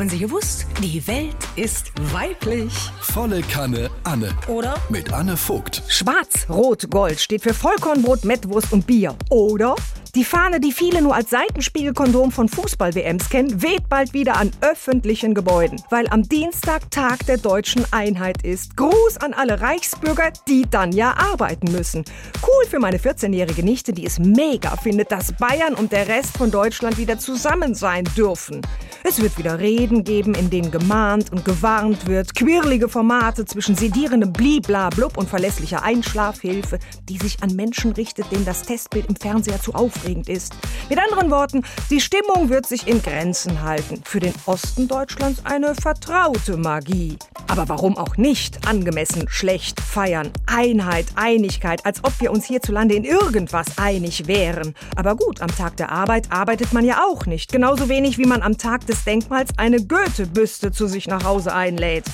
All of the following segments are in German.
Haben Sie gewusst? Die Welt ist weiblich. Volle Kanne Anne. Oder? Mit Anne Vogt. Schwarz, Rot, Gold steht für Vollkornbrot, Mettwurst und Bier. Oder? Die Fahne, die viele nur als Seitenspiegelkondom von Fußball-WMs kennen, weht bald wieder an öffentlichen Gebäuden, weil am Dienstag Tag der deutschen Einheit ist. Gruß an alle Reichsbürger, die dann ja arbeiten müssen. Cool für meine 14-jährige Nichte, die es mega findet, dass Bayern und der Rest von Deutschland wieder zusammen sein dürfen. Es wird wieder Reden geben, in denen gemahnt und gewarnt wird, quirlige Formate zwischen sedierendem Bliblablub und verlässlicher Einschlafhilfe, die sich an Menschen richtet, denen das Testbild im Fernseher zu aufregend ist. Mit anderen Worten, die Stimmung wird sich in Grenzen halten. Für den Osten Deutschlands eine vertraute Magie. Aber warum auch nicht angemessen schlecht feiern? Einheit, Einigkeit, als ob wir uns hierzulande in irgendwas einig wären. Aber gut, am Tag der Arbeit arbeitet man ja auch nicht. Genauso wenig wie man am Tag des Denkmals eine Goethe-Büste zu sich nach Hause einlädt.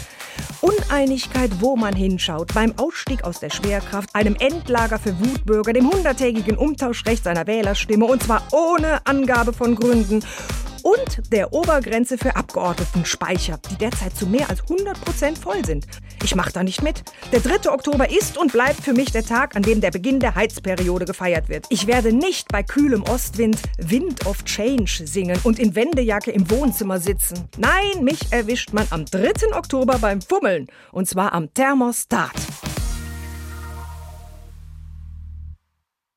Uneinigkeit, wo man hinschaut, beim Ausstieg aus der Schwerkraft, einem Endlager für Wutbürger, dem hunderttägigen Umtauschrecht seiner Wählerstimme und zwar ohne Angabe von Gründen und der Obergrenze für Abgeordnetenspeicher, die derzeit zu mehr als 100 Prozent voll sind. Ich mache da nicht mit. Der 3. Oktober ist und bleibt für mich der Tag, an dem der Beginn der Heizperiode gefeiert wird. Ich werde nicht bei kühlem Ostwind Wind of Change singen und in Wendejacke im Wohnzimmer sitzen. Nein, mich erwischt man am 3. Oktober beim Fummeln. Und zwar am Thermostat.